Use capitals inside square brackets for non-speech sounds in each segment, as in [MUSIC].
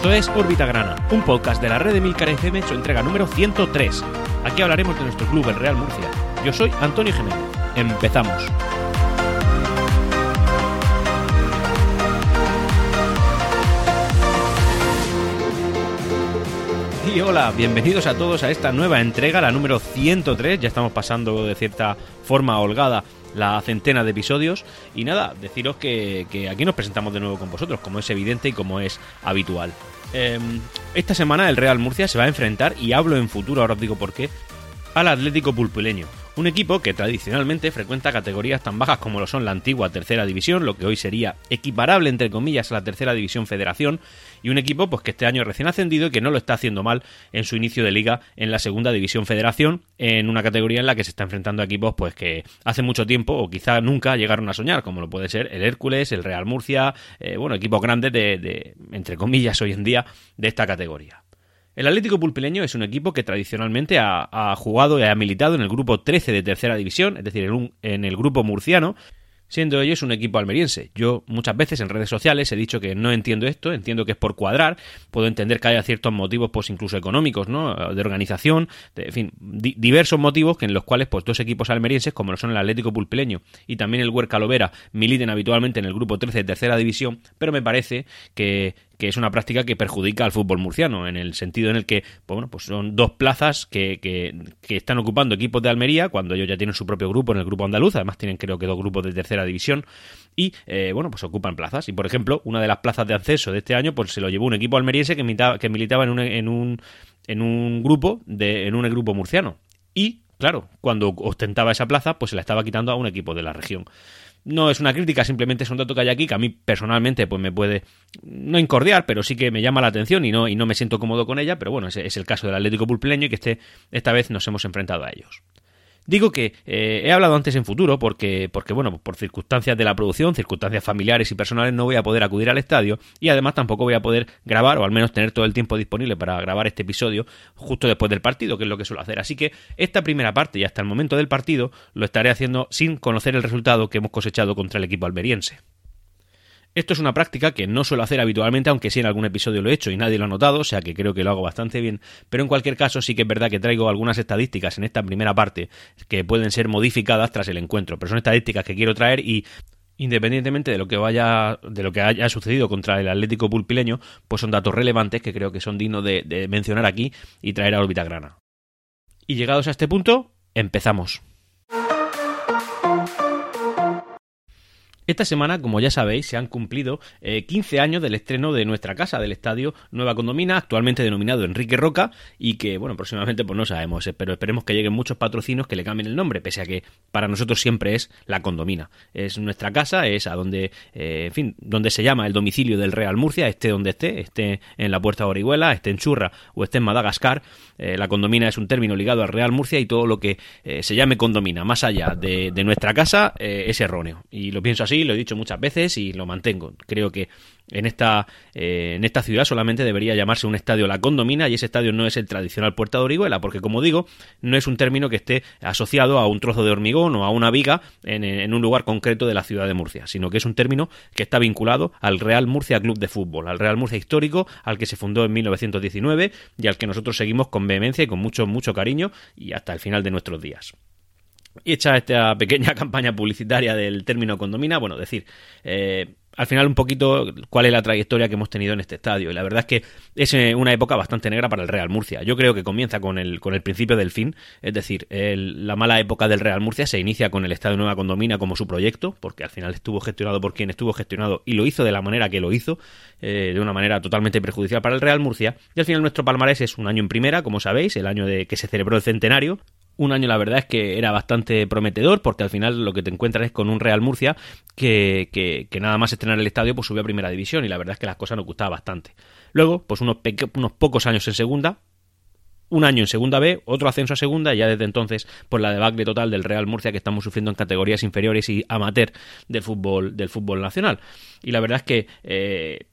Esto es Órbita Grana, un podcast de la red de Milcar FM, su entrega número 103. Aquí hablaremos de nuestro club, el Real Murcia. Yo soy Antonio Jiménez. Empezamos. Y hola, bienvenidos a todos a esta nueva entrega, la número 103. Ya estamos pasando de cierta forma holgada la centena de episodios. Y nada, deciros que, aquí nos presentamos de nuevo con vosotros, como es evidente y como es habitual. Em, esta semana el Real Murcia se va a enfrentar, y hablo en futuro, ahora os digo por qué, al Atlético Pulpileño. Un equipo que tradicionalmente frecuenta categorías tan bajas como lo son la antigua tercera división, lo que hoy sería equiparable entre comillas a la tercera división federación, y un equipo pues que este año recién ascendido y que no lo está haciendo mal en su inicio de liga en la segunda división federación, en una categoría en la que se está enfrentando a equipos pues que hace mucho tiempo o quizá nunca llegaron a soñar, como lo puede ser el Hércules, el Real Murcia, eh, bueno, equipos grandes de, entre comillas hoy en día, de esta categoría. El Atlético Pulpileño es un equipo que tradicionalmente ha, jugado y ha militado en el grupo 13 de tercera división, es decir, en el grupo murciano, siendo ellos un equipo almeriense. Yo muchas veces en redes sociales he dicho que no entiendo esto, entiendo que es por cuadrar, puedo entender que haya ciertos motivos, pues incluso económicos, ¿no? De organización, en fin, diversos motivos que en los cuales pues dos equipos almerienses, como lo son el Atlético Pulpileño y también el Huerca Lovera, militen habitualmente en el grupo 13 de tercera división, pero me parece que que es una práctica que perjudica al fútbol murciano, en el sentido en el que, pues bueno, pues son dos plazas que, que, están ocupando equipos de Almería, cuando ellos ya tienen su propio grupo en el grupo andaluz, además tienen creo que dos grupos de tercera división, y eh, bueno, pues ocupan plazas. Y por ejemplo, una de las plazas de acceso de este año, pues se lo llevó un equipo almeriense que, militaba, que militaba en un, en un, en un grupo de, en un grupo murciano. Y, claro, cuando ostentaba esa plaza, pues se la estaba quitando a un equipo de la región. No es una crítica, simplemente es un dato que hay aquí que a mí personalmente pues me puede no incordiar, pero sí que me llama la atención y no, y no me siento cómodo con ella, pero bueno, ese es el caso del Atlético Pulpileño y que este, esta vez nos hemos enfrentado a ellos. Digo que eh, he hablado antes en futuro porque, porque, bueno, por circunstancias de la producción, circunstancias familiares y personales, no voy a poder acudir al estadio y además tampoco voy a poder grabar o al menos tener todo el tiempo disponible para grabar este episodio justo después del partido, que es lo que suelo hacer. Así que esta primera parte y hasta el momento del partido lo estaré haciendo sin conocer el resultado que hemos cosechado contra el equipo alberiense. Esto es una práctica que no suelo hacer habitualmente, aunque sí en algún episodio lo he hecho y nadie lo ha notado, o sea que creo que lo hago bastante bien, pero en cualquier caso sí que es verdad que traigo algunas estadísticas en esta primera parte que pueden ser modificadas tras el encuentro, pero son estadísticas que quiero traer y independientemente de lo que vaya de lo que haya sucedido contra el Atlético Pulpileño, pues son datos relevantes que creo que son dignos de, de mencionar aquí y traer a órbita grana. Y llegados a este punto, empezamos. Esta semana, como ya sabéis, se han cumplido 15 eh, años del estreno de nuestra casa, del estadio Nueva Condomina, actualmente denominado Enrique Roca, y que, bueno, próximamente pues no sabemos, eh, pero esperemos que lleguen muchos patrocinos que le cambien el nombre, pese a que para nosotros siempre es la Condomina. Es nuestra casa, es a donde, eh, en fin, donde se llama el domicilio del Real Murcia, esté donde esté, esté en la Puerta de Orihuela, esté en Churra o esté en Madagascar. la Condomina es un término ligado al Real Murcia y todo lo que se llame Condomina, más allá de nuestra casa, es erróneo. Y lo pienso así lo he dicho muchas veces y lo mantengo. Creo que en esta, eh, en esta ciudad solamente debería llamarse un estadio La Condomina y ese estadio no es el tradicional Puerta de Orihuela, porque como digo, no es un término que esté asociado a un trozo de hormigón o a una viga en, en un lugar concreto de la ciudad de Murcia, sino que es un término que está vinculado al Real Murcia Club de Fútbol, al Real Murcia histórico, al que se fundó en 1919 y al que nosotros seguimos con vehemencia y con mucho, mucho cariño y hasta el final de nuestros días. Y hecha esta pequeña [LAUGHS] campaña publicitaria del término condomina, bueno, decir, eh, al final un poquito cuál es la trayectoria que hemos tenido en este estadio. Y la verdad es que es eh, una época bastante negra para el Real Murcia. Yo creo que comienza con el, con el principio del fin, es decir, la mala época del Real Murcia se inicia con el Estadio Nueva Condomina como su proyecto, porque al final estuvo gestionado por quien estuvo gestionado y lo hizo de la manera que lo hizo, eh, de una manera totalmente perjudicial para el Real Murcia. Y al final nuestro palmarés es un año en primera, como sabéis, el año de que se celebró el centenario, un año la verdad es que era bastante prometedor porque al final lo que te encuentras es con un Real Murcia que, nada más estrenar el estadio pues subió a primera división y la verdad es que las cosas nos gustaban bastante. Luego, pues unos, unos pocos años en segunda, un año en segunda B, otro ascenso a segunda y ya desde entonces pues la debacle total del Real Murcia que estamos sufriendo en categorías inferiores y amateur del fútbol, del fútbol nacional. Y la verdad es que, eh,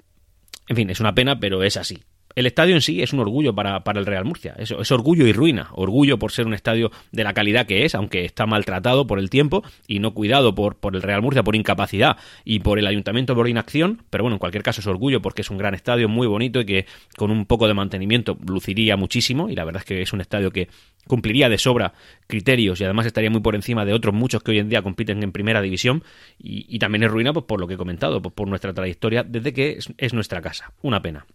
en fin, es una pena, pero es así el estadio en sí es un orgullo para, para el Real Murcia. Es, es, orgullo y ruina. Orgullo por ser un estadio de la calidad que es, aunque está maltratado por el tiempo y no cuidado por, por el Real Murcia por incapacidad y por el ayuntamiento por inacción. Pero bueno, en cualquier caso es orgullo porque es un gran estadio, muy bonito y que con un poco de mantenimiento luciría muchísimo. Y la verdad es que es un estadio que cumpliría de sobra criterios y además estaría muy por encima de otros muchos que hoy en día compiten en primera división. Y, también es ruina pues, por lo que he comentado, pues, por nuestra trayectoria desde que es nuestra casa. Una pena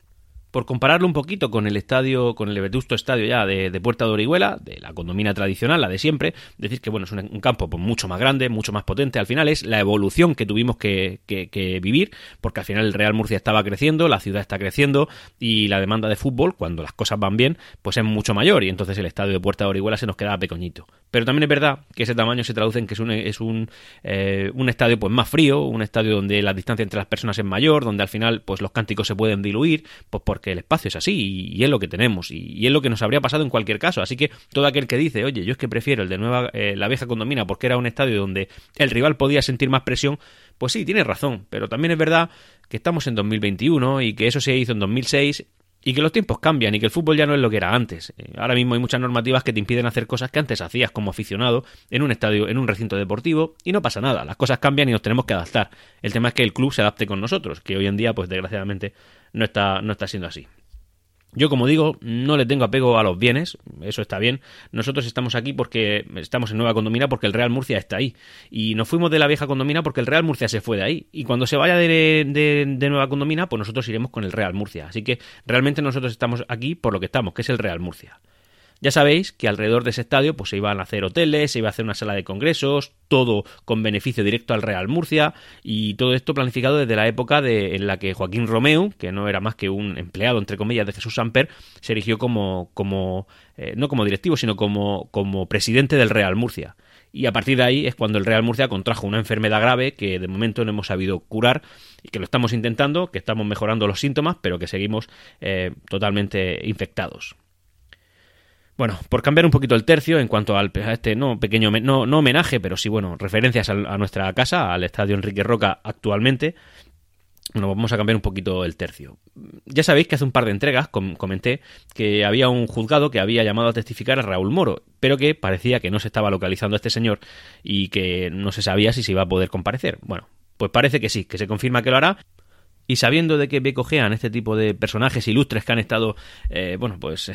por compararlo un poquito con el estadio, con el vetusto estadio ya de, de, Puerta de Orihuela, de la condomina tradicional, la de siempre, decir que bueno, es un, campo pues, mucho más grande, mucho más potente, al final es la evolución que tuvimos que, que, que, vivir, porque al final el Real Murcia estaba creciendo, la ciudad está creciendo y la demanda de fútbol, cuando las cosas van bien, pues es mucho mayor y entonces el estadio de Puerta de Orihuela se nos quedaba pequeñito. Pero también es verdad que ese tamaño se traduce en que es un, es un, eh, un estadio pues más frío, un estadio donde la distancia entre las personas es mayor, donde al final pues los cánticos se pueden diluir, pues porque el espacio es así y, es lo que tenemos y, es lo que nos habría pasado en cualquier caso. Así que todo aquel que dice, oye, yo es que prefiero el de nueva, eh, la vieja condomina porque era un estadio donde el rival podía sentir más presión, pues sí, tiene razón. Pero también es verdad que estamos en 2021 y que eso se hizo en 2006 y que los tiempos cambian y que el fútbol ya no es lo que era antes. Ahora mismo hay muchas normativas que te impiden hacer cosas que antes hacías como aficionado en un estadio, en un recinto deportivo y no pasa nada. Las cosas cambian y nos tenemos que adaptar. El tema es que el club se adapte con nosotros, que hoy en día, pues desgraciadamente, no está, no está siendo así. Yo, como digo, no le tengo apego a los bienes, eso está bien. Nosotros estamos aquí porque estamos en Nueva Condomina porque el Real Murcia está ahí. Y nos fuimos de la vieja Condomina porque el Real Murcia se fue de ahí. Y cuando se vaya de, de, de, Nueva Condomina, pues nosotros iremos con el Real Murcia. Así que realmente nosotros estamos aquí por lo que estamos, que es el Real Murcia. Ya sabéis que alrededor de ese estadio pues se iban a hacer hoteles, se iba a hacer una sala de congresos, todo con beneficio directo al Real Murcia y todo esto planificado desde la época de, en la que Joaquín Romeu, que no era más que un empleado entre comillas de Jesús Samper, se erigió como, como eh, no como directivo, sino como, como presidente del Real Murcia y a partir de ahí es cuando el Real Murcia contrajo una enfermedad grave que de momento no hemos sabido curar y que lo estamos intentando, que estamos mejorando los síntomas, pero que seguimos eh, totalmente infectados. Bueno, por cambiar un poquito el tercio en cuanto al, a este no pequeño no, no homenaje, pero sí bueno, referencias a, nuestra casa, al estadio Enrique Roca actualmente. Bueno, vamos a cambiar un poquito el tercio. Ya sabéis que hace un par de entregas com comenté que había un juzgado que había llamado a testificar a Raúl Moro, pero que parecía que no se estaba localizando a este señor y que no se sabía si se iba a poder comparecer. Bueno, pues parece que sí, que se confirma que lo hará y sabiendo de que becojean este tipo de personajes ilustres que han estado, eh, bueno, pues eh,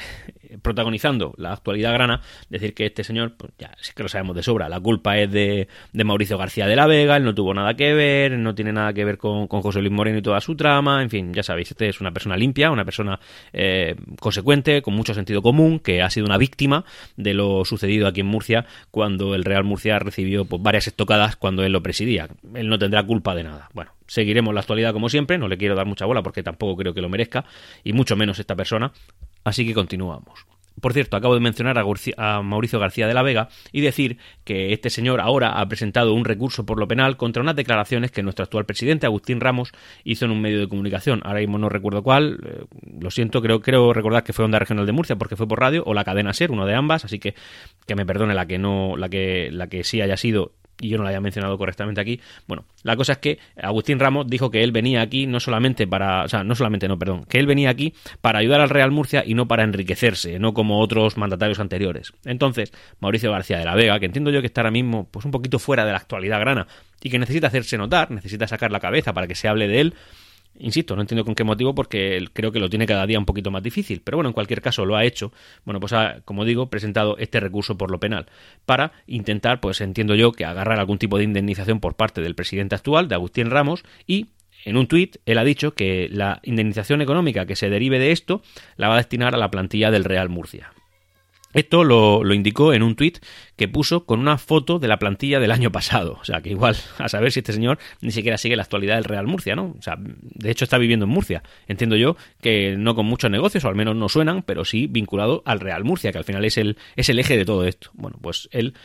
protagonizando la actualidad grana, decir que este señor, pues ya es que lo sabemos de sobra, la culpa es de, de, Mauricio García de la Vega, él no tuvo nada que ver, no tiene nada que ver con, con, José Luis Moreno y toda su trama, en fin, ya sabéis, este es una persona limpia, una persona eh, consecuente, con mucho sentido común, que ha sido una víctima de lo sucedido aquí en Murcia cuando el Real Murcia recibió pues, varias estocadas cuando él lo presidía. Él no tendrá culpa de nada. Bueno, seguiremos la actualidad como siempre, no le quiero dar mucha bola porque tampoco creo que lo merezca, y mucho menos esta persona, así que continuamos. Por cierto, acabo de mencionar a, Mauricio García de la Vega y decir que este señor ahora ha presentado un recurso por lo penal contra unas declaraciones que nuestro actual presidente, Agustín Ramos, hizo en un medio de comunicación. Ahora mismo no recuerdo cuál, eh, lo siento, creo, recordar que fue Onda Regional de Murcia porque fue por radio o la cadena SER, uno de ambas, así que que me perdone la que no, la que, la que sí haya sido y yo no la haya mencionado correctamente aquí. Bueno, la cosa es que Agustín Ramos dijo que él venía aquí no solamente para, o sea, no solamente, no, perdón, que él venía aquí para ayudar al Real Murcia y no para enriquecerse, no como otros mandatarios anteriores. Entonces, Mauricio García de la Vega, que entiendo yo que está ahora mismo pues un poquito fuera de la actualidad grana y que necesita hacerse notar, necesita sacar la cabeza para que se hable de él, Insisto, no entiendo con qué motivo porque creo que lo tiene cada día un poquito más difícil, pero bueno, en cualquier caso lo ha hecho. Bueno, pues ha, como digo, presentado este recurso por lo penal para intentar, pues entiendo yo, que agarrar algún tipo de indemnización por parte del presidente actual, de Agustín Ramos, y en un tuit él ha dicho que la indemnización económica que se derive de esto la va a destinar a la plantilla del Real Murcia. Esto lo, lo, indicó en un tuit que puso con una foto de la plantilla del año pasado. O sea, que igual, a saber si este señor ni siquiera sigue la actualidad del Real Murcia, ¿no? O sea, de hecho está viviendo en Murcia. Entiendo yo que no con muchos negocios, o al menos no suenan, pero sí vinculado al Real Murcia, que al final es el, es el eje de todo esto. Bueno, pues él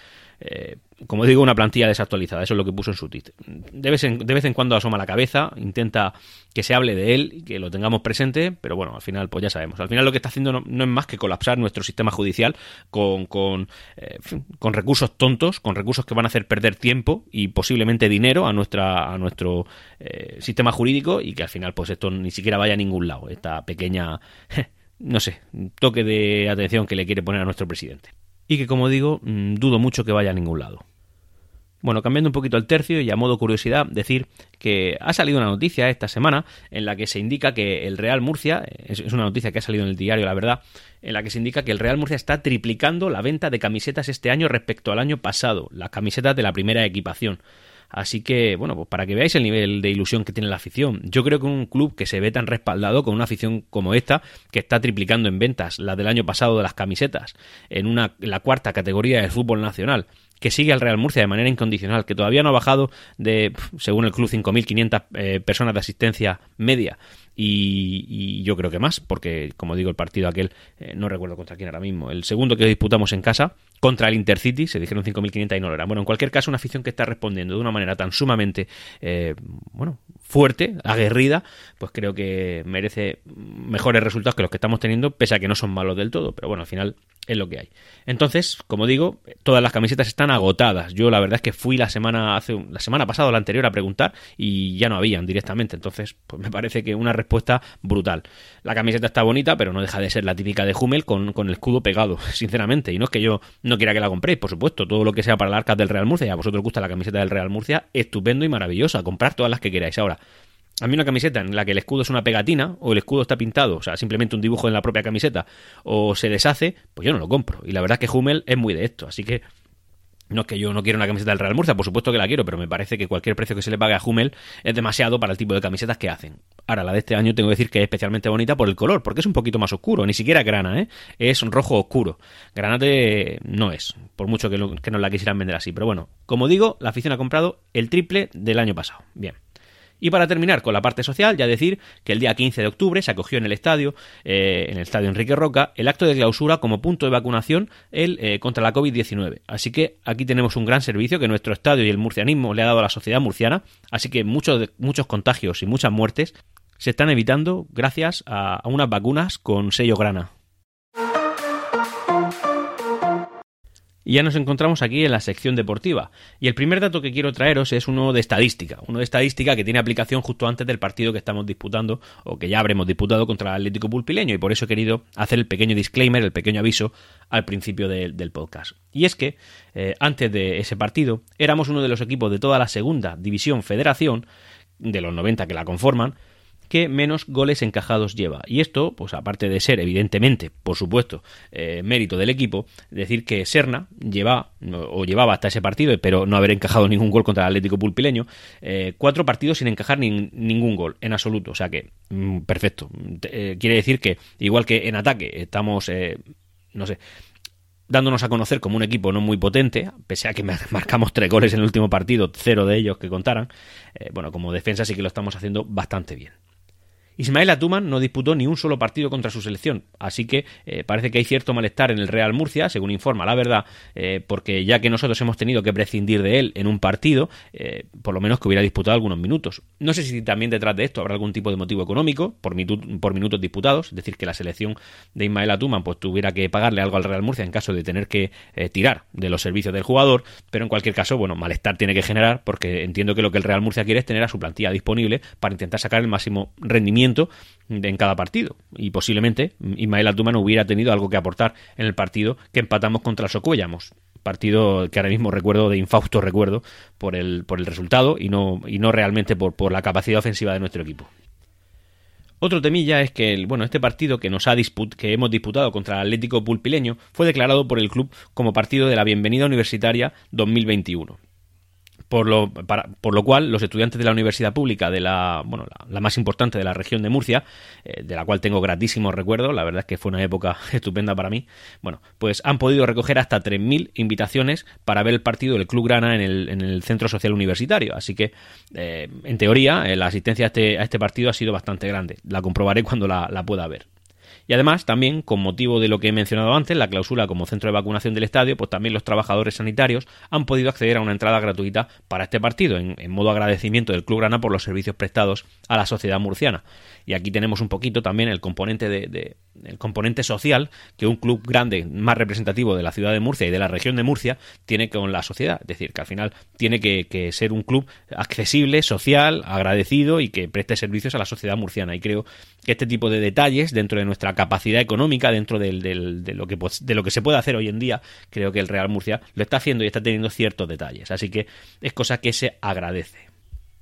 eh, como digo, una plantilla desactualizada, eso es lo que puso en su tweet. De vez en, de vez en cuando asoma la cabeza, intenta que se hable de él que lo tengamos presente, pero bueno, al final, pues ya sabemos. Al final lo que está haciendo no, es más que colapsar nuestro sistema judicial con, con, eh, con, recursos tontos, con recursos que van a hacer perder tiempo y posiblemente dinero a, nuestra, a nuestro eh, sistema jurídico y que al final, pues esto ni siquiera vaya a ningún lado, esta pequeña, no sé, toque de atención que le quiere poner a nuestro presidente. Y que, como digo, mm, dudo mucho que vaya a ningún lado. Bueno, cambiando un poquito el tercio y a modo curiosidad, decir que ha salido una noticia esta semana en la que se indica que el Real Murcia, es una noticia que ha salido en el diario, la verdad, en la que se indica que el Real Murcia está triplicando la venta de camisetas este año respecto al año pasado, las camisetas de la primera equipación. Así que, bueno, pues para que veáis el nivel de ilusión que tiene la afición. Yo creo que un club que se ve tan respaldado con una afición como esta, que está triplicando en ventas la del año pasado de las camisetas, en una, la cuarta categoría del fútbol nacional, que sigue al Real Murcia de manera incondicional, que todavía no ha bajado de, según el club, 5.500 eh, personas de asistencia media. Y, yo creo que más, porque como digo, el partido aquel, eh, no recuerdo contra quién ahora mismo, el segundo que disputamos en casa, contra el Intercity, se dijeron 5.500 y no lo eran. Bueno, en cualquier caso, una afición que está respondiendo de una manera tan sumamente, eh, bueno, fuerte, aguerrida, pues creo que merece mejores resultados que los que estamos teniendo, pese a que no son malos del todo, pero bueno, al final es lo que hay. Entonces, como digo, todas las camisetas están agotadas. Yo la verdad es que fui la semana hace la semana pasada o la anterior a preguntar y ya no habían directamente. Entonces, pues me parece que una respuesta brutal. La camiseta está bonita, pero no deja de ser la típica de Hummel con, con el escudo pegado, [LAUGHS] sinceramente. Y no es que yo quiera que la compréis, por supuesto, todo lo que sea para el arcas del Real Murcia, y a vosotros gusta la camiseta del Real Murcia, estupendo y maravillosa. Comprar todas las que queráis. Ahora, a mí una camiseta en la que el escudo es una pegatina o el escudo está pintado, o sea, simplemente un dibujo en la propia camiseta o se deshace, pues yo no lo compro. Y la verdad es que Hummel es muy de esto, así que no es que yo no quiera una camiseta del Real Murcia, por supuesto que la quiero, pero me parece que cualquier precio que se le pague a Hummel es demasiado para el tipo de camisetas que hacen. Ahora, la de este año tengo que decir que es especialmente bonita por el color, porque es un poquito más oscuro, ni siquiera grana, ¿eh? Es rojo oscuro. Granate no es, por mucho que, que nos la quisieran vender así. Pero bueno, como digo, la afición ha comprado el triple del año pasado. Bien. Y para terminar con la parte social, ya decir que el día 15 de octubre se acogió en el estadio, eh, en el estadio Enrique Roca, el acto de clausura como punto de vacunación el, eh, contra la COVID-19. Así que aquí tenemos un gran servicio que nuestro estadio y el murcianismo le ha dado a la sociedad murciana, así que muchos, muchos contagios y muchas muertes se están evitando gracias a unas vacunas con sello grana. Y ya nos encontramos aquí en la sección deportiva. Y el primer dato que quiero traeros es uno de estadística. Uno de estadística que tiene aplicación justo antes del partido que estamos disputando o que ya habremos disputado contra el Atlético Pulpileño. Y por eso he querido hacer el pequeño disclaimer, el pequeño aviso al principio del podcast. Y es que eh, antes de ese partido éramos uno de los equipos de toda la segunda división federación, de los 90 que la conforman, que menos goles encajados lleva. Y esto, pues aparte de ser, evidentemente, por supuesto, eh, mérito del equipo, decir que Serna lleva, o llevaba hasta ese partido, pero no haber encajado ningún gol contra el Atlético Pulpileño, eh, cuatro partidos sin encajar ningún gol, en absoluto. O sea que, mm, perfecto. Eh, quiere decir que, igual que en ataque, estamos, no sé, dándonos a conocer como un equipo no muy potente, pese a que marcamos tres goles en el último partido, cero de ellos que contaran, bueno, como defensa sí que lo estamos haciendo bastante bien. Ismael Atuman no disputó ni un solo partido contra su selección, así que eh, parece que hay cierto malestar en el Real Murcia, según informa la verdad, eh, porque ya que nosotros hemos tenido que prescindir de él en un partido, eh, por lo menos que hubiera disputado algunos minutos. No sé si también detrás de esto habrá algún tipo de motivo económico por, por minutos disputados, es decir, que la selección de Ismael Atuman pues tuviera que pagarle algo al Real Murcia en caso de tener que tirar de los servicios del jugador, pero en cualquier caso, bueno, malestar tiene que generar porque entiendo que lo que el Real Murcia quiere es tener a su plantilla disponible para intentar sacar el máximo rendimiento en cada partido. Y posiblemente Ismael Altumano hubiera tenido algo que aportar en el partido que empatamos contra el Socuellamos. Partido que ahora mismo recuerdo de infausto recuerdo por el, por el resultado y no, y no realmente por, por la capacidad ofensiva de nuestro equipo. Otro temilla es que el, bueno, este partido que nos ha que hemos disputado contra el Atlético Pulpileño fue declarado por el club como partido de la Bienvenida Universitaria 2021 por lo, por lo cual los estudiantes de la universidad pública de la, bueno, la, más importante de la región de Murcia, eh, de la cual tengo gratísimos recuerdos, la verdad es que fue una época [LAUGHS] estupenda para mí, bueno, pues han podido recoger hasta 3.000 invitaciones para ver el partido del Club Grana en el, en el Centro Social Universitario, así que eh, en teoría eh, la asistencia a este, a este partido ha sido bastante grande, la comprobaré cuando la, la pueda ver. Y además, también, con motivo de lo que he mencionado antes, la cláusula como centro de vacunación del estadio, pues también los trabajadores sanitarios han podido acceder a una entrada gratuita para este partido, en, modo agradecimiento del Club Grana por los servicios prestados a la sociedad murciana. Y aquí tenemos un poquito también el componente de, el componente social que un club grande, más representativo de la ciudad de Murcia y de la región de Murcia, tiene con la sociedad. Es decir, que al final tiene que, ser un club accesible, social, agradecido y que preste servicios a la sociedad murciana. Y creo que este tipo de detalles, dentro de nuestra capacidad económica, dentro de, lo que, de lo que se puede hacer hoy en día, creo que el Real Murcia lo está haciendo y está teniendo ciertos detalles. Así que es cosa que se agradece.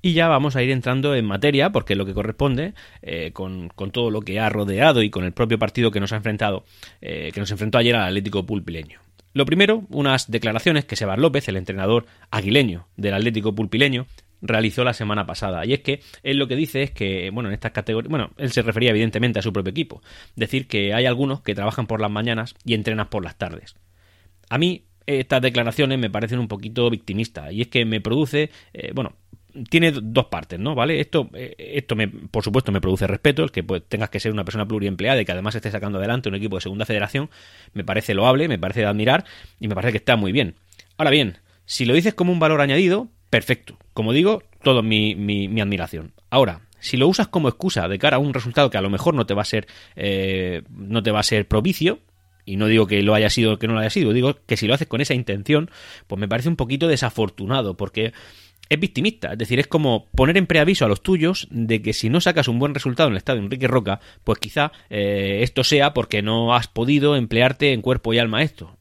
Y ya vamos a ir entrando en materia, porque es lo que corresponde, eh, con, todo lo que ha rodeado y con el propio partido que nos ha enfrentado, eh, que nos enfrentó ayer al Atlético Pulpileño. Lo primero, unas declaraciones que Sebas López, el entrenador aguileño del Atlético Pulpileño, realizó la semana pasada. Y es que él lo que dice es que, bueno, en estas categorías, bueno, él se refería evidentemente a su propio equipo, decir que hay algunos que trabajan por las mañanas y entrenan por las tardes. A mí estas declaraciones me parecen un poquito victimistas y es que me produce, eh, bueno, tiene dos partes, ¿no? ¿Vale? Esto, eh, esto me, por supuesto, me produce respeto, el que pues, tengas que ser una persona pluriempleada y que además esté sacando adelante un equipo de segunda federación, me parece loable, me parece de admirar y me parece que está muy bien. Ahora bien, si lo dices como un valor añadido, perfecto. Como digo, todo mi, mi, admiración. Ahora, si lo usas como excusa de cara a un resultado que a lo mejor no te va a ser, eh, no te va a ser propicio, y no digo que lo haya sido o que no lo haya sido, digo que si lo haces con esa intención, pues me parece un poquito desafortunado, porque es victimista, es decir, es como poner en preaviso a los tuyos de que si no sacas un buen resultado en el estadio Enrique Roca, pues quizá eh, esto sea porque no has podido emplearte en cuerpo y alma esto.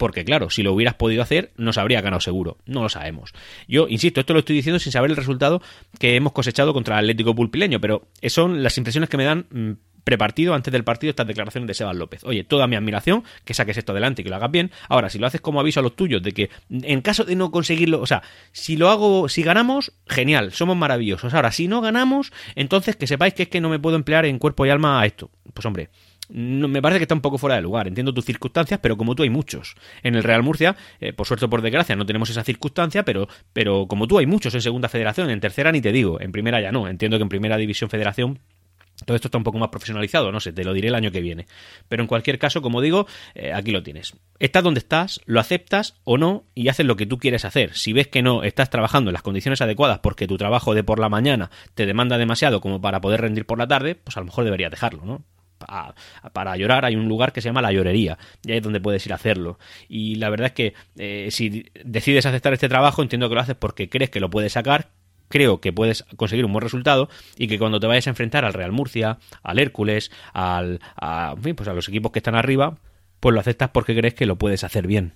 Porque claro, si lo hubieras podido hacer, nos habría ganado seguro. No lo sabemos. Yo, insisto, esto lo estoy diciendo sin saber el resultado que hemos cosechado contra el Atlético Pulpileño, pero son las impresiones que me dan mm, prepartido, antes del partido, estas declaraciones de Sebas López. Oye, toda mi admiración, que saques esto adelante y que lo hagas bien. Ahora, si lo haces como aviso a los tuyos de que en caso de no conseguirlo, o sea, si lo hago, si ganamos, genial, somos maravillosos. Ahora, si no ganamos, entonces que sepáis que es que no me puedo emplear en cuerpo y alma a esto. Pues hombre, me parece que está un poco fuera de lugar. Entiendo tus circunstancias, pero como tú hay muchos. En el Real Murcia, eh, por suerte o por desgracia, no tenemos esa circunstancia, pero, pero como tú hay muchos en segunda federación, en tercera ni te digo, en primera ya no. Entiendo que en primera división federación todo esto está un poco más profesionalizado, no sé, te lo diré el año que viene. Pero en cualquier caso, como digo, eh, aquí lo tienes. Estás donde estás, lo aceptas o no y haces lo que tú quieres hacer. Si ves que no estás trabajando en las condiciones adecuadas porque tu trabajo de por la mañana te demanda demasiado como para poder rendir por la tarde, pues a lo mejor deberías dejarlo, ¿no? Para llorar hay un lugar que se llama la llorería y ahí es donde puedes ir a hacerlo y la verdad es que eh, si decides aceptar este trabajo entiendo que lo haces porque crees que lo puedes sacar creo que puedes conseguir un buen resultado y que cuando te vayas a enfrentar al Real Murcia, al Hércules, al, a, pues a los equipos que están arriba, pues lo aceptas porque crees que lo puedes hacer bien.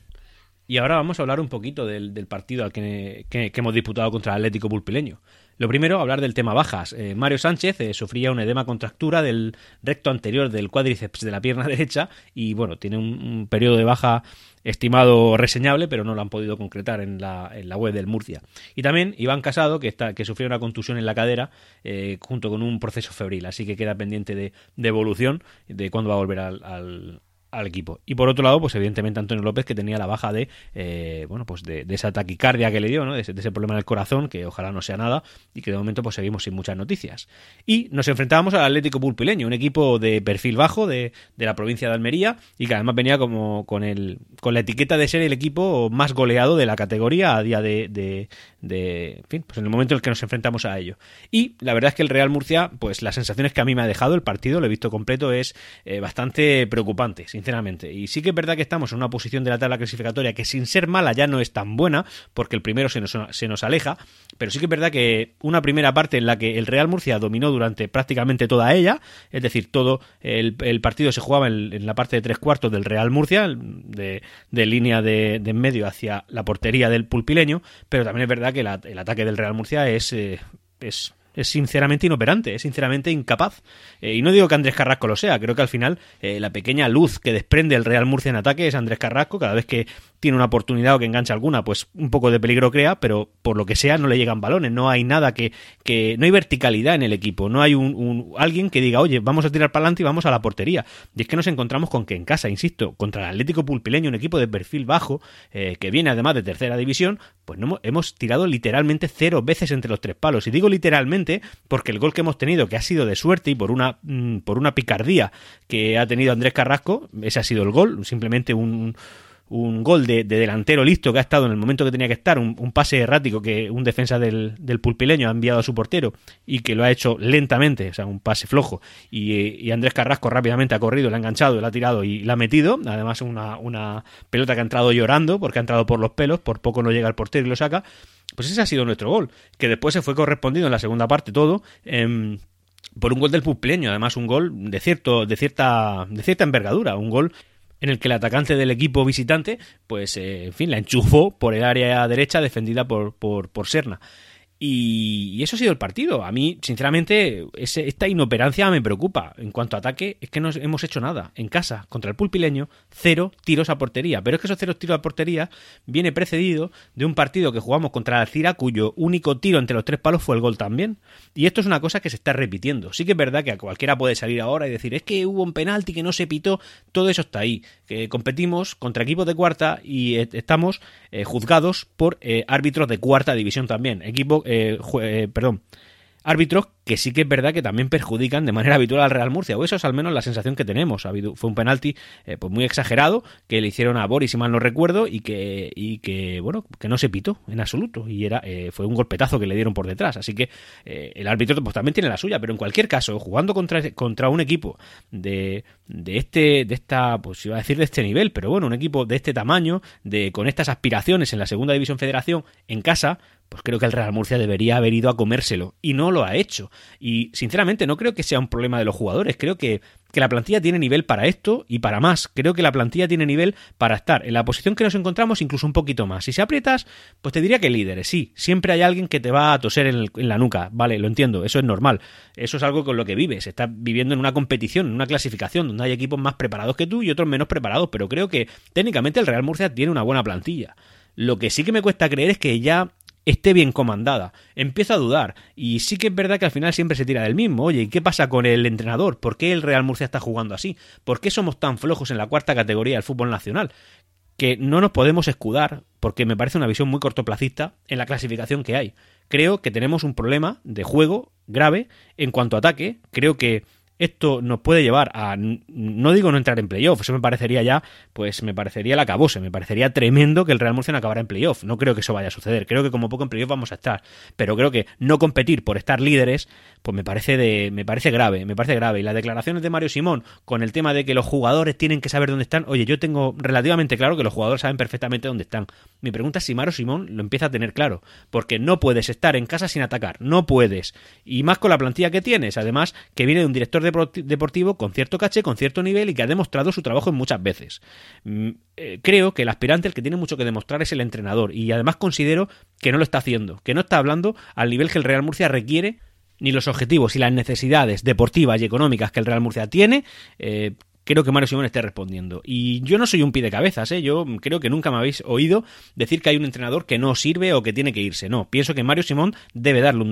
Y ahora vamos a hablar un poquito del, partido al que, hemos disputado contra el Atlético Pulpileño. Lo primero, hablar del tema bajas. Eh, Mario Sánchez eh, sufría un edema contractura del recto anterior del cuádriceps de la pierna [LAUGHS] derecha y bueno, tiene un periodo de baja estimado reseñable, pero no lo han podido concretar en la, en la web del Murcia. Y también Iván Casado, que, está, que sufrió una contusión en la cadera eh, junto con un proceso febril, así que queda pendiente de, de evolución de cuándo va a volver al al equipo. Y por otro lado, pues evidentemente Antonio López que tenía la baja de, eh, bueno, pues de, esa taquicardia que le dio, ¿no? De ese, problema en el corazón, que ojalá no sea nada, y que de momento pues seguimos sin muchas noticias. Y nos enfrentábamos al Atlético Pulpileño, un equipo de perfil bajo de, la provincia de Almería, y que además venía como con el, con la etiqueta de ser el equipo más goleado de la categoría a día de, de, de en fin, pues en el momento en el que nos enfrentamos a ello. Y la verdad es que el Real Murcia, pues las sensaciones que a mí me ha dejado el partido, lo he visto completo, es eh, bastante preocupante, sinceramente. Y sí que es verdad que estamos en una posición de la tabla clasificatoria que sin ser mala ya no es tan buena, porque el primero se nos, se nos aleja, pero sí que es verdad que una primera parte en la que el Real Murcia dominó durante prácticamente toda ella, es decir, todo el, partido se jugaba en, la parte de tres cuartos del Real Murcia, de, línea de, en medio hacia la portería del pulpileño, pero también es verdad que el ataque del Real Murcia es, eh, es es sinceramente inoperante, es sinceramente incapaz. Eh, y no digo que Andrés Carrasco lo sea, creo que al final eh, la pequeña luz que desprende el Real Murcia en ataque es Andrés Carrasco, cada vez que tiene una oportunidad o que engancha alguna, pues un poco de peligro crea, pero por lo que sea no le llegan balones, no hay nada que, que no hay verticalidad en el equipo, no hay un, alguien que diga, oye, vamos a tirar para adelante y vamos a la portería. Y es que nos encontramos con que en casa, insisto, contra el Atlético Pulpileño, un equipo de perfil bajo, eh, que viene además de tercera división, pues no hemos tirado literalmente cero veces entre los tres palos. Y digo literalmente porque el gol que hemos tenido, que ha sido de suerte y por una, mm, por una picardía que ha tenido Andrés Carrasco, ese ha sido el gol, simplemente un, un gol de, delantero listo que ha estado en el momento que tenía que estar, un, pase errático que un defensa del, pulpileño ha enviado a su portero y que lo ha hecho lentamente, o sea, un pase flojo, y, Andrés Carrasco rápidamente ha corrido, lo ha enganchado, lo ha tirado y la ha metido, además una, una pelota que ha entrado llorando porque ha entrado por los pelos, por poco no llega al portero y lo saca, pues ese ha sido nuestro gol, que después se fue correspondido en la segunda parte todo. Em, por un gol del pulpileño, además un gol de cierto, de cierta, de cierta envergadura, un gol en el que el atacante del equipo visitante, pues, eh, en fin, la enchufó por el área derecha defendida por, por, por Serna. Y, eso ha sido el partido. A mí, sinceramente, esta inoperancia me preocupa. En cuanto a ataque, es que no hemos hecho nada. En casa, contra el pulpileño, cero tiros a portería. Pero es que esos cero tiros a portería viene precedido de un partido que jugamos contra Alcira, cuyo único tiro entre los tres palos fue el gol también. Y esto es una cosa que se está repitiendo. Sí que es verdad que a cualquiera puede salir ahora y decir, es que hubo un penalti que no se pitó. Todo eso está ahí. Que competimos contra equipos de cuarta y eh, estamos eh, juzgados por eh, árbitros de cuarta división también. Equipo eh, eh, perdón, árbitros que sí que es verdad que también perjudican de manera habitual al Real Murcia, o eso es al menos la sensación que tenemos. Ha habido, fue un penalti eh, pues muy exagerado que le hicieron a Boris, si mal no recuerdo, y que, y que bueno, que no se pitó en absoluto, y era eh, fue un golpetazo que le dieron por detrás. Así que eh, el árbitro pues, también tiene la suya, pero en cualquier caso, jugando contra, contra un equipo de, de este, de esta, pues iba a decir de este nivel, pero bueno, un equipo de este tamaño, de con estas aspiraciones en la segunda división federación en casa, pues creo que el Real Murcia debería haber ido a comérselo y no lo ha hecho. Y sinceramente no creo que sea un problema de los jugadores, creo que, que, la plantilla tiene nivel para esto y para más. Creo que la plantilla tiene nivel para estar en la posición que nos encontramos incluso un poquito más. Si se aprietas, pues te diría que líderes, sí, siempre hay alguien que te va a toser en, la nuca, vale, lo entiendo, eso es normal. Eso es algo con lo que vives, estás viviendo en una competición, en una clasificación donde hay equipos más preparados que tú y otros menos preparados, pero creo que técnicamente el Real Murcia tiene una buena plantilla. Lo que sí que me cuesta creer es que ya esté bien comandada. Empiezo a dudar. Y sí que es verdad que al final siempre se tira del mismo. Oye, ¿y qué pasa con el entrenador? ¿Por qué el Real Murcia está jugando así? ¿Por qué somos tan flojos en la cuarta categoría del fútbol nacional? Que no nos podemos escudar, porque me parece una visión muy cortoplacista, en la clasificación que hay. Creo que tenemos un problema de juego grave en cuanto a ataque. Creo que esto nos puede llevar a, no digo no entrar en playoff, eso me parecería ya, pues me parecería la cabose, me parecería tremendo que el Real Murcia no acabara en playoff, no creo que eso vaya a suceder, creo que como poco en playoff vamos a estar, pero creo que no competir por estar líderes, pues me parece de, me parece grave, me parece grave, y las declaraciones de Mario Simón con el tema de que los jugadores tienen que saber dónde están, oye, yo tengo relativamente claro que los jugadores saben perfectamente dónde están, mi pregunta es si Mario Simón lo empieza a tener claro, porque no puedes estar en casa sin atacar, no puedes, y más con la plantilla que tienes, además que viene de un director deportivo con cierto caché, con cierto nivel y que ha demostrado su trabajo en muchas veces. Mm, eh, creo que el aspirante, el que tiene mucho que demostrar, es el entrenador y además considero que no lo está haciendo, que no está hablando al nivel que el Real Murcia requiere ni los objetivos y las necesidades deportivas y económicas que el Real Murcia tiene, eh, creo que Mario Simón esté respondiendo. Y yo no soy un pie de cabezas, ¿eh? yo creo que nunca me habéis oído decir que hay un entrenador que no sirve o que tiene que irse. No, pienso que Mario Simón debe darle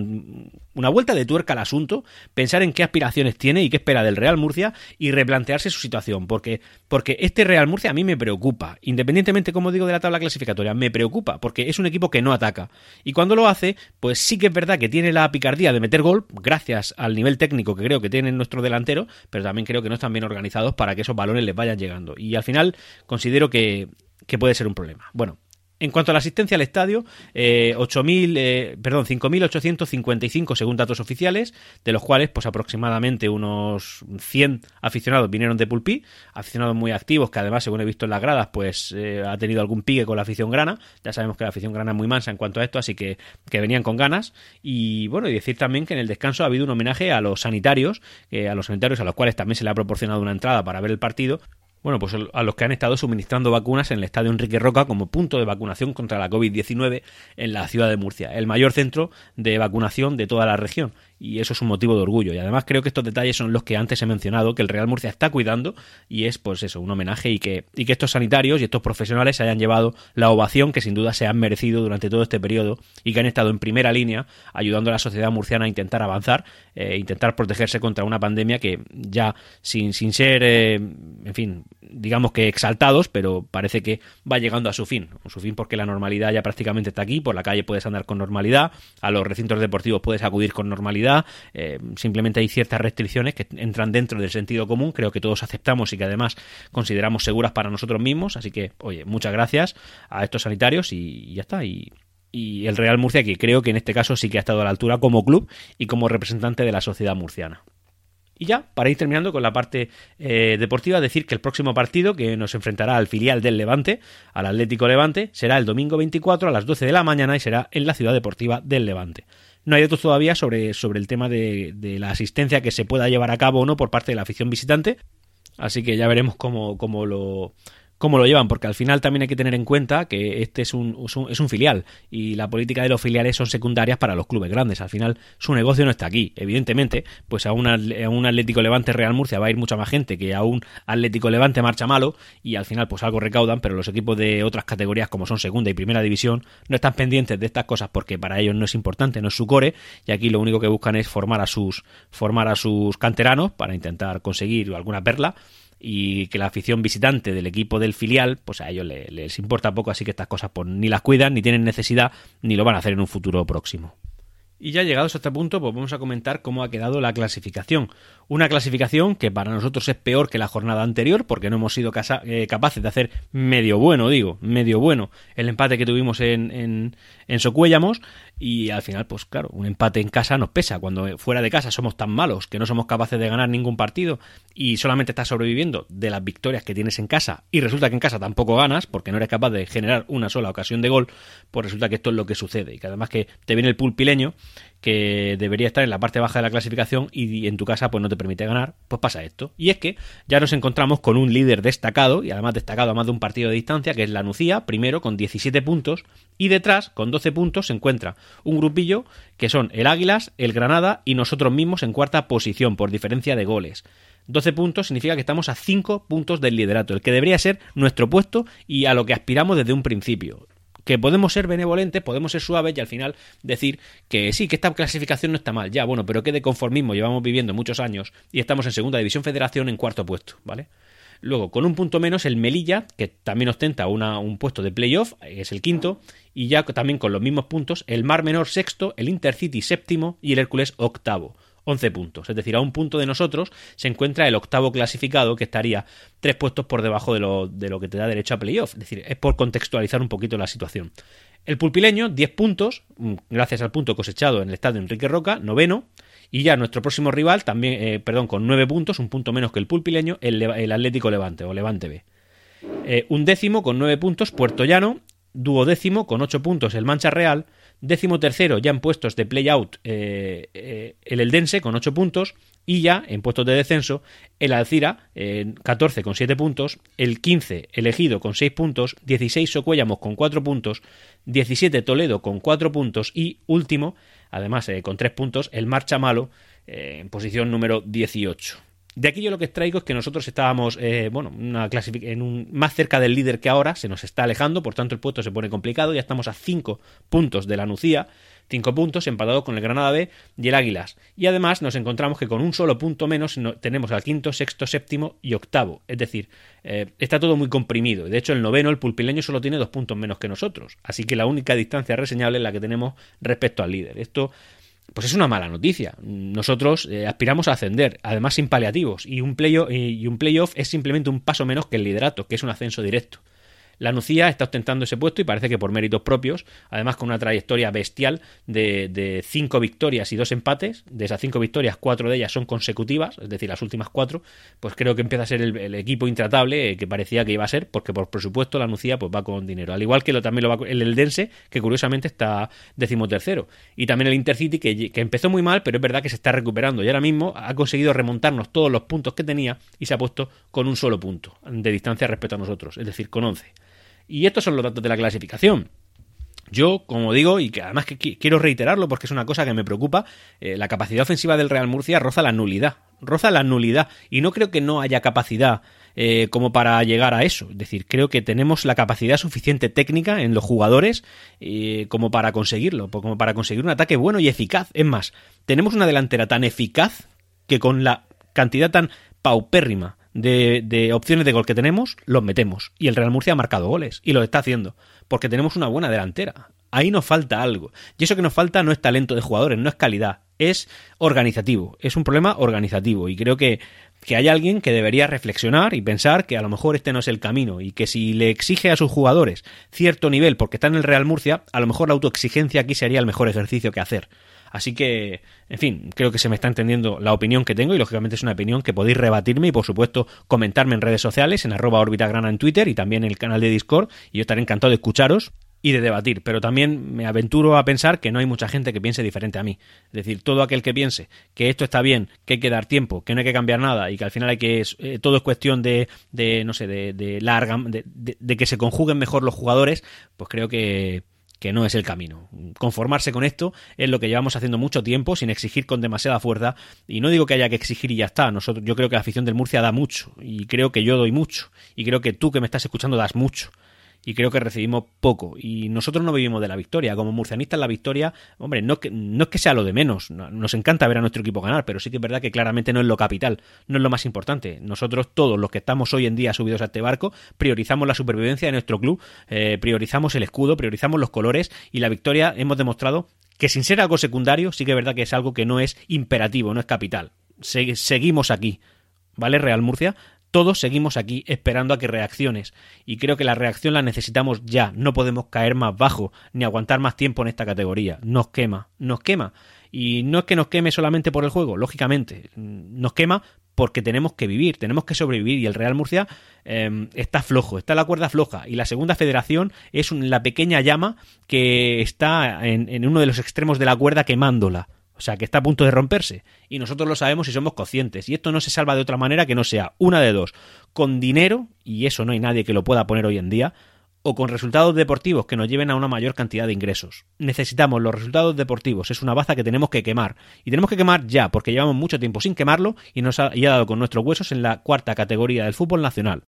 una vuelta de tuerca al asunto, pensar en qué aspiraciones tiene y qué espera del Real Murcia y replantearse su situación, porque, porque este Real Murcia a mí me preocupa, independientemente, como digo, de la tabla clasificatoria, me preocupa, porque es un equipo que no ataca. Y cuando lo hace, pues sí que es verdad que tiene la picardía de meter gol, gracias al nivel técnico que creo que tiene nuestro delantero, pero también creo que no están bien organizados que esos balones les vayan llegando. Y al final considero que, que puede ser un problema. Bueno, en cuanto a la asistencia al estadio, eh, 8.000, eh, perdón, 5.855 según datos oficiales, de los cuales pues aproximadamente unos 100 aficionados vinieron de Pulpí, aficionados muy activos que además, según he visto en las gradas, pues eh, ha tenido algún pique con la afición grana. Ya sabemos que la afición grana es muy mansa en cuanto a esto, así que, que venían con ganas. Y bueno, y decir también que en el descanso ha habido un homenaje a los sanitarios, a los sanitarios a los cuales también se le ha proporcionado una entrada para ver el partido, bueno, pues a los que han estado suministrando vacunas en el Estadio Enrique Roca como punto de vacunación contra la COVID-19 en la ciudad de Murcia, el mayor centro de vacunación de toda la región. Y eso es un motivo de orgullo. Y además creo que estos detalles son los que antes he mencionado, que el Real Murcia está cuidando y es pues eso, un homenaje y que, y que estos sanitarios y estos profesionales se hayan llevado la ovación que sin duda se han merecido durante todo este periodo y que han estado en primera línea ayudando a la sociedad murciana a intentar avanzar, e intentar protegerse contra una pandemia que ya sin, sin ser, eh, en fin, digamos que exaltados, pero parece que va llegando a su fin. Su fin porque la normalidad ya prácticamente está aquí, por la calle puedes andar con normalidad, a los recintos deportivos puedes acudir con normalidad, eh, simplemente hay ciertas restricciones que entran dentro del sentido común, creo que todos aceptamos y que además consideramos seguras para nosotros mismos, así que, oye, muchas gracias a estos sanitarios y, ya está. Y, el Real Murcia, que creo que en este caso sí que ha estado a la altura como club y como representante de la sociedad murciana. Y ya, para ir terminando con la parte eh, deportiva, decir que el próximo partido que nos enfrentará al filial del Levante, al Atlético Levante, será el domingo 24 a las 12 de la mañana y será en la ciudad deportiva del Levante. No hay datos todavía sobre, sobre el tema de, de, la asistencia que se pueda llevar a cabo o no por parte de la afición visitante, así que ya veremos cómo, cómo lo cómo lo llevan, porque al final también hay que tener en cuenta que este es un, es un, filial y la política de los filiales son secundarias para los clubes grandes. Al final su negocio no está aquí. Evidentemente, pues a un, un Atlético Levante Real Murcia va a ir mucha más gente que a un Atlético Levante Marcha Malo y al final pues algo recaudan, pero los equipos de otras categorías como son segunda y primera división no están pendientes de estas cosas porque para ellos no es importante, no es su core y aquí lo único que buscan es formar a sus formar a sus canteranos para intentar conseguir alguna perla y que la afición visitante del equipo del filial, pues a ellos les, importa poco, así que estas cosas pues, ni las cuidan, ni tienen necesidad, ni lo van a hacer en un futuro próximo. Y ya llegados a este punto, pues vamos a comentar cómo ha quedado la clasificación. Una clasificación que para nosotros es peor que la jornada anterior, porque no hemos sido eh, capaces de hacer medio bueno, digo, medio bueno, el empate que tuvimos en, en, en Socuéllamos, y al final, pues claro, un empate en casa nos pesa. Cuando fuera de casa somos tan malos que no somos capaces de ganar ningún partido y solamente estás sobreviviendo de las victorias que tienes en casa y resulta que en casa tampoco ganas porque no eres capaz de generar una sola ocasión de gol, pues resulta que esto es lo que sucede. Y que además que te viene el pulpileño que debería estar en la parte baja de la clasificación y en tu casa pues no te permite ganar, pues pasa esto. Y es que ya nos encontramos con un líder destacado, y además destacado a más de un partido de distancia, que es la Nucía, primero con 17 puntos, y detrás, con 12 puntos, se encuentra un grupillo que son el Águilas, el Granada y nosotros mismos en cuarta posición, por diferencia de goles. 12 puntos significa que estamos a 5 puntos del liderato, el que debería ser nuestro puesto y a lo que aspiramos desde un principio que podemos ser benevolentes, podemos ser suaves y al final decir que sí, que esta clasificación no está mal, ya, bueno, pero que de conformismo llevamos viviendo muchos años y estamos en segunda división federación en cuarto puesto, ¿vale? Luego, con un punto menos, el Melilla, que también ostenta una, un puesto de playoff, es el quinto, y ya también con los mismos puntos, el Mar Menor sexto, el Intercity séptimo y el Hércules octavo. 11 puntos. Es decir, a un punto de nosotros se encuentra el octavo clasificado que estaría tres puestos por debajo de lo, de lo que te da derecho a playoff. Es decir, es por contextualizar un poquito la situación. El pulpileño, 10 puntos, mm, gracias al punto cosechado en el estadio Enrique Roca, noveno. Y ya nuestro próximo rival, también, eh, perdón, con 9 puntos, un punto menos que el pulpileño, el, Atlético Levante o Levante B. Eh, un décimo con 9 puntos, Puerto Llano. Duodécimo con 8 puntos, el Mancha Real. Décimo tercero ya en puestos de play-out eh, eh, el Eldense con 8 puntos. Y ya en puestos de descenso el Alcira en 14 con 7 puntos. El 15 elegido con 6 puntos. 16 Socuéllamos con 4 puntos. 17 Toledo con 4 puntos. Y último, además eh, con 3 puntos, el Marcha Malo en posición número 18. De aquí yo lo que traigo es que nosotros estábamos, eh, bueno, una en un, más cerca del líder que ahora, se nos está alejando, por tanto el puesto se pone complicado, ya estamos a 5 puntos de la Nucía, 5 puntos empatados con el Granada B y el Águilas. Y además nos encontramos que con un solo punto menos tenemos al quinto, sexto, séptimo y octavo. Es decir, eh, está todo muy comprimido. De hecho, el noveno, el pulpileño, solo tiene dos puntos menos que nosotros. Así que la única distancia reseñable es la que tenemos respecto al líder. Esto pues es una mala noticia. Nosotros eh, aspiramos a ascender, además sin paliativos, y un, play y un playoff es simplemente un paso menos que el liderato, que es un ascenso directo. La Nucía está ostentando ese puesto y parece que por méritos propios, además con una trayectoria bestial de, cinco victorias y dos empates, de esas cinco victorias, cuatro de ellas son consecutivas, es decir, las últimas cuatro, pues creo que empieza a ser el, equipo intratable eh, que parecía que iba a ser, porque por presupuesto la Nucía pues va con dinero, al igual que lo, también lo va el Eldense, que curiosamente está decimotercero, y también el Intercity, que, que empezó muy mal, pero es verdad que se está recuperando. Y ahora mismo ha conseguido remontarnos todos los puntos que tenía y se ha puesto con un solo punto de distancia respecto a nosotros, es decir, con 11. Y estos son los datos de la clasificación. Yo, como digo, y que además que quiero reiterarlo porque es una cosa que me preocupa, eh, la capacidad ofensiva del Real Murcia roza la nulidad. Roza la nulidad. Y no creo que no haya capacidad eh, como para llegar a eso. Es decir, creo que tenemos la capacidad suficiente técnica en los jugadores eh, como para conseguirlo, como para conseguir un ataque bueno y eficaz. Es más, tenemos una delantera tan eficaz que con la cantidad tan paupérrima de, opciones de gol que tenemos, los metemos. Y el Real Murcia ha marcado goles y lo está haciendo, porque tenemos una buena delantera. Ahí nos falta algo. Y eso que nos falta no es talento de jugadores, no es calidad, es organizativo. Es un problema organizativo. Y creo que, que hay alguien que debería reflexionar y pensar que a lo mejor este no es el camino. Y que si le exige a sus jugadores cierto nivel porque está en el Real Murcia, a lo mejor la autoexigencia aquí sería el mejor ejercicio que hacer. Así que, en fin, creo que se me está entendiendo la opinión que tengo y lógicamente es una opinión que podéis rebatirme y por supuesto comentarme en redes sociales, en arroba orbitagrana en Twitter y también en el canal de Discord y yo estaré encantado de escucharos y de debatir, pero también me aventuro a pensar que no hay mucha gente que piense diferente a mí. Es decir, todo aquel que piense que esto está bien, que hay que dar tiempo, que no hay que cambiar nada y que al final hay que eh, todo es cuestión de, de no sé, de, de larga, de, que se conjuguen mejor los jugadores, pues creo que que no es el camino. Conformarse con esto es lo que llevamos haciendo mucho tiempo sin exigir con demasiada fuerza y no digo que haya que exigir y ya está. Nosotros yo creo que la afición del Murcia da mucho y creo que yo doy mucho y creo que tú que me estás escuchando das mucho y creo que recibimos poco. Y nosotros no vivimos de la victoria. Como murcianistas, la victoria, hombre, no, que, no es que sea lo de menos. Nos encanta ver a nuestro equipo ganar, pero sí que es verdad que claramente no es lo capital, no es lo más importante. Nosotros, todos los que estamos hoy en día subidos a este barco, priorizamos la supervivencia de nuestro club, eh, priorizamos el escudo, priorizamos los colores y la victoria hemos demostrado que sin ser algo secundario, sí que es verdad que es algo que no es imperativo, no es capital. seguimos aquí. ¿Vale, Real Murcia? Todos seguimos aquí esperando a que reacciones. Y creo que la reacción la necesitamos ya, no podemos caer más bajo ni aguantar más tiempo en esta categoría, nos quema, nos quema. Y no es que nos queme solamente por el juego, lógicamente, nos quema porque tenemos que vivir, tenemos que sobrevivir. Y el Real Murcia em, está flojo, está la cuerda floja. Y la segunda federación es la pequeña llama que está en uno de los extremos de la cuerda quemándola. O sea, que está a punto de romperse. Y nosotros lo sabemos y somos conscientes. Y esto no se salva de otra manera que no sea una de dos. Con dinero, y eso no hay nadie que lo pueda poner hoy en día, o con resultados deportivos que nos lleven a una mayor cantidad de ingresos. Necesitamos los resultados deportivos, es una baza que tenemos que quemar. Y tenemos que quemar ya, porque llevamos mucho tiempo sin quemarlo y nos ha, ha dado con nuestros huesos en la cuarta categoría del fútbol nacional.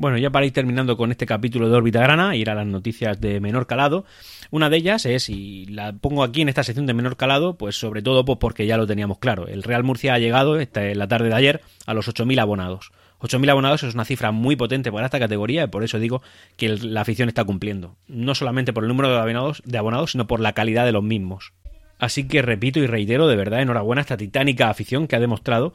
Bueno, ya para ir terminando con este capítulo de órbita grana, ir a las noticias de menor calado. Una de ellas es, y la pongo aquí en esta sección de menor calado, pues sobre todo pues porque ya lo teníamos claro. El Real Murcia ha llegado esta, la tarde de ayer a los 8.000 abonados. 8.000 abonados es una cifra muy potente para esta categoría y por eso digo que la afición está cumpliendo. No solamente por el número de abonados, de abonados, sino por la calidad de los mismos. Así que repito y reitero, de verdad, enhorabuena a esta titánica afición que ha demostrado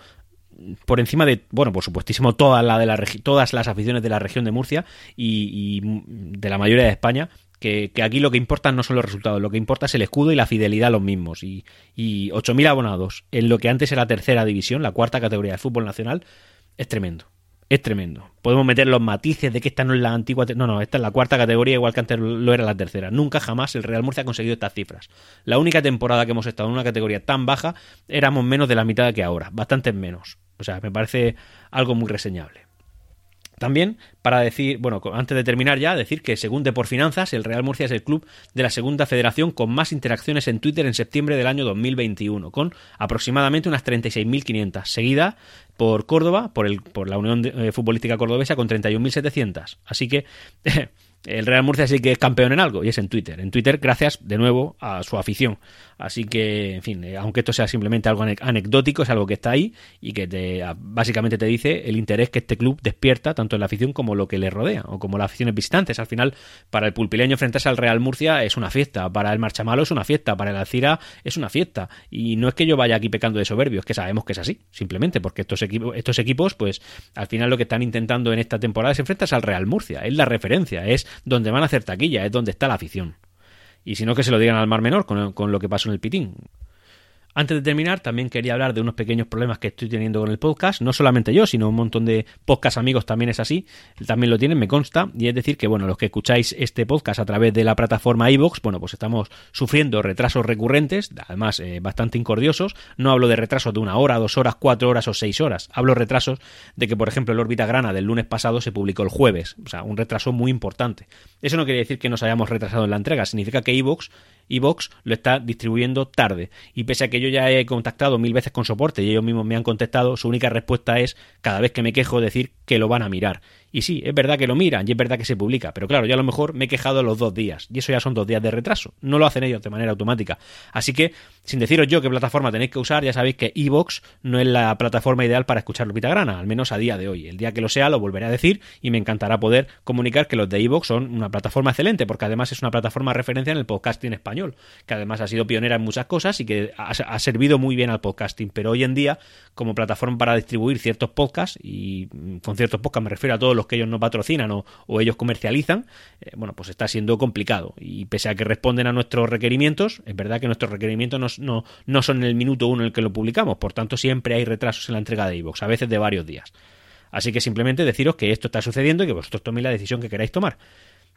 por encima de, bueno, por supuestísimo, toda la de la todas las aficiones de la región de Murcia y, de la mayoría de España, que, aquí lo que importa no son los resultados, lo que importa es el escudo y la fidelidad a los mismos. Y, y 8.000 abonados en lo que antes era tercera división, la cuarta categoría de fútbol nacional, es tremendo es tremendo. Podemos meter los matices de que esta no es la antigua. No, no, esta es la cuarta categoría, igual que antes lo era la tercera. Nunca jamás el Real Murcia ha conseguido estas cifras. La única temporada que hemos estado en una categoría tan baja éramos menos de la mitad que ahora, bastante menos. O sea, me parece algo muy reseñable. También, para decir, bueno, antes de terminar ya, decir que según Depor Finanzas, el Real Murcia es el club de la segunda federación con más interacciones en Twitter en septiembre del año 2021, con aproximadamente unas 36.500, seguida por Córdoba, por, el, por la Unión eh, Futbolística Cordobesa con 31.700. Así que [LAUGHS] el Real Murcia sí que es campeón en algo y es en Twitter. En Twitter gracias de nuevo a su afición. Así que, en fin, eh, aunque esto sea simplemente algo anecdótico, es algo que está ahí y que te, básicamente te dice el interés que este club despierta tanto en la afición como lo que le rodea o como las aficiones visitantes. Al final, para el pulpileño enfrentarse al Real Murcia es una fiesta, para el Marchamalo es una fiesta, para el Alcira es una fiesta. Y no es que yo vaya aquí pecando de soberbio, es que sabemos que es así, simplemente porque estos equipos, estos equipos, pues al final lo que están intentando en esta temporada es enfrentarse al Real Murcia, es la referencia, es donde van a hacer taquilla, es donde está la afición. Y si no, que se lo digan al Mar Menor con, con lo que pasó en el Pitín. Antes de terminar, también quería hablar de unos pequeños problemas que estoy teniendo con el podcast. No solamente yo, sino un montón de podcast amigos también es así. También lo tienen, me consta. Y es decir que, bueno, los que escucháis este podcast a través de la plataforma iVoox, bueno, pues estamos sufriendo retrasos recurrentes, además eh, bastante incordiosos. No hablo de retrasos de una hora, dos horas, cuatro horas o seis horas. Hablo retrasos de que, por ejemplo, el órbita grana del lunes pasado se publicó el jueves. O sea, un retraso muy importante. Eso no quiere decir que nos hayamos retrasado en la entrega. Significa que iVoox iVox lo está distribuyendo tarde. Y pese a que yo ya he contactado mil veces con soporte y ellos mismos me han contestado, su única respuesta es, cada vez que me quejo, decir que lo van a mirar. Y sí, es verdad que lo miran y es verdad que se publica, pero claro, yo a lo mejor me he quejado los dos días y eso ya son dos días de retraso. No lo hacen ellos de manera automática. Así que, sin deciros yo qué plataforma tenéis que usar, ya sabéis que iVox no es la plataforma ideal para escuchar Lupita Grana, al menos a día de hoy. El día que lo sea lo volveré a decir y me encantará poder comunicar que los de iVox son una plataforma excelente, porque además es una plataforma de referencia en el podcasting español, que además ha sido pionera en muchas cosas y que ha, ha servido muy bien al podcasting. Pero hoy en día, como plataforma para distribuir ciertos podcasts, y con ciertos podcasts me refiero a todos los que ellos no patrocinan o, ellos comercializan, eh, bueno, pues está siendo complicado. Y pese a que responden a nuestros requerimientos, es verdad que nuestros requerimientos no, no, son en el minuto uno en el que lo publicamos, por tanto siempre hay retrasos en la entrega de iVoox, a veces de varios días. Así que simplemente deciros que esto está sucediendo y que vosotros toméis la decisión que queráis tomar.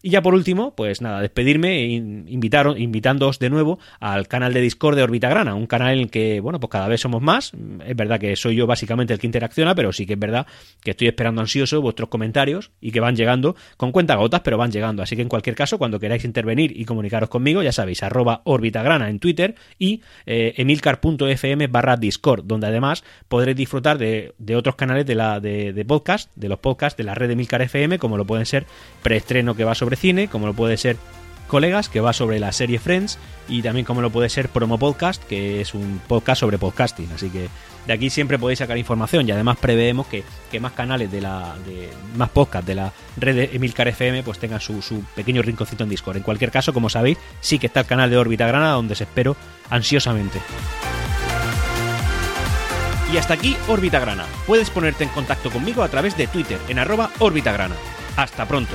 Y ya por último, pues nada, despedirme e invitaros, invitándoos de nuevo al canal de Discord de Orbita Grana, un canal en el que, bueno, pues cada vez somos más. Es verdad que soy yo básicamente el que interacciona, pero sí que es verdad que estoy esperando ansioso vuestros comentarios y que van llegando con cuenta gotas, pero van llegando. Así que en cualquier caso, cuando queráis intervenir y comunicaros conmigo, ya sabéis, arroba Orbitagrana en Twitter y eh, emilcar.fm barra Discord, donde además podréis disfrutar de, otros canales de, la, de, de podcast, de los podcasts de la red de Emilcar FM, como lo pueden ser preestreno que va sobre cine, como lo puede ser Colegas, que va sobre la serie Friends, y también como lo puede ser Promo Podcast, que es un podcast sobre podcasting. Así que de aquí siempre podéis sacar información y además preveemos que, más canales de la de más podcast de la red de Emilcar FM pues tengan su, su, pequeño rinconcito en Discord. En cualquier caso, como sabéis, sí que está el canal de Órbita Grana donde os espero ansiosamente. Y hasta aquí Órbita Grana. Puedes ponerte en contacto conmigo a través de Twitter en arroba Grana. Hasta pronto.